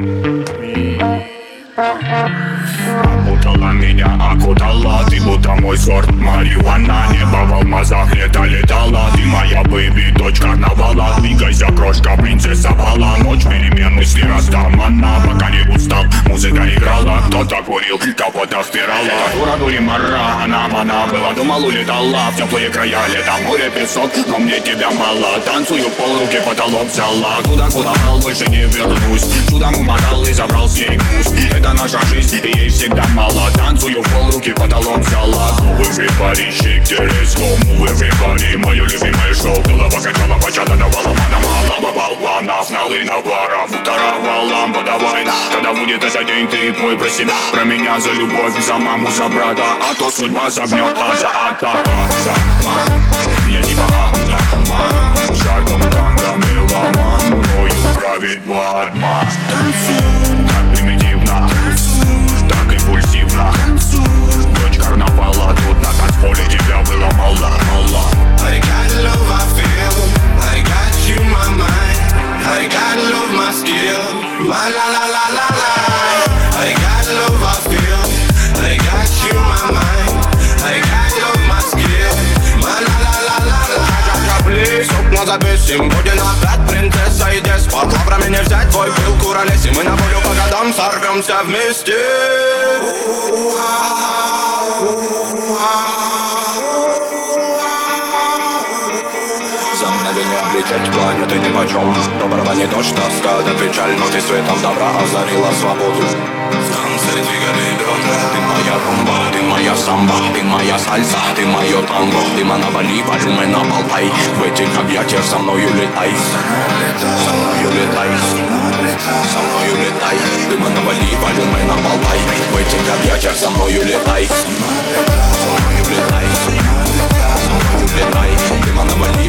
Укутала меня, окутала Ты будто мой сорт марихуана. Небо в алмазах лето летала Ты моя бэби, дочь карнавала. Двигайся, крошка, принцесса Вала Ночь перемен, мысли растамана Пока не устал, музыка играла. Кто-то курил, кого-то Дура, дури, мара, она мана была Думал, улетала. В теплые края Лето, море, песок, но мне тебя мало. Танцую пол руки, потолок взяла. Туда, куда мал, больше не вернусь. Чудом умотал и забрал с ней вкус Это наша жизнь, и ей всегда мало. Танцую пол руки, потолок взяла. Move everybody, shake the let's go Move everybody, мое любимое шоу Голова качала, почата давала Мана мало, болванов, налы на баров Второго лампа давай Когда будет этот день, ты пой про себя Про меня за любовь, за маму, за брата А то судьба загнет, а за атака записим Будем опять принцесса и деспот Лавра меня взять, твой пыл куролесим Мы на волю по годам сорвемся вместе облететь планеты нипочем Доброго не дождь, тоска, да печаль Но ты светом добра озарила свободу Станции двигали бедра Ты моя румба, ты моя самба Ты моя сальса, ты мое танго Ты на Бали, вальме на Болтай В этих объятиях со мною летай Со мною летай Со мною летай Ты на Бали, вальме на Болтай В этих объятиях со мною летай Со мною летай Со мною летай Ты на Бали,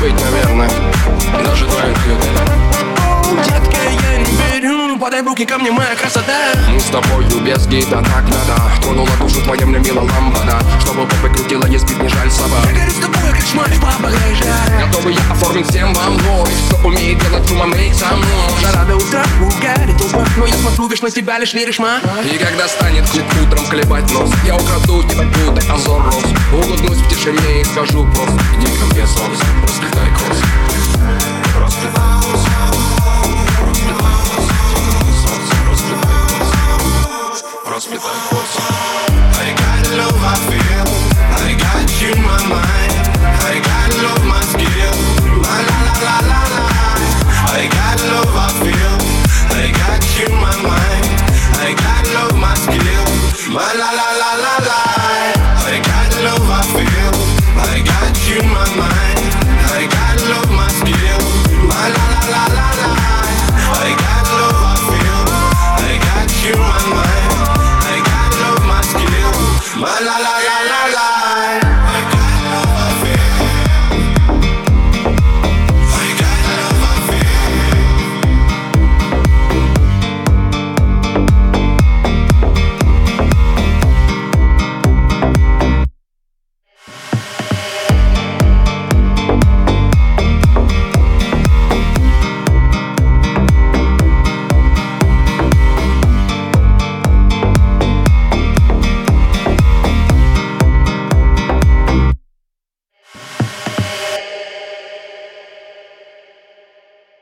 быть, наверное Даже твоя Детка, я не верю. Подай руки ко мне, моя красота. Мы с тобою без гида так надо. Тронула душу твоя мне мила лампада Чтобы попы крутила, не спит, не жаль собак. Я горю с тобой, как шмаль в побережье Готовый я оформить всем вам вновь. Кто умеет делать шума, make со мной. Жара до утра, толпа Но я смотрю, вишь на тебя, лишь веришь, ма? И когда станет клуб утром клевать нос Я украду тебя, будто Азор Рос Улыбнусь в тишине и скажу просто Иди ко мне, солнце, просто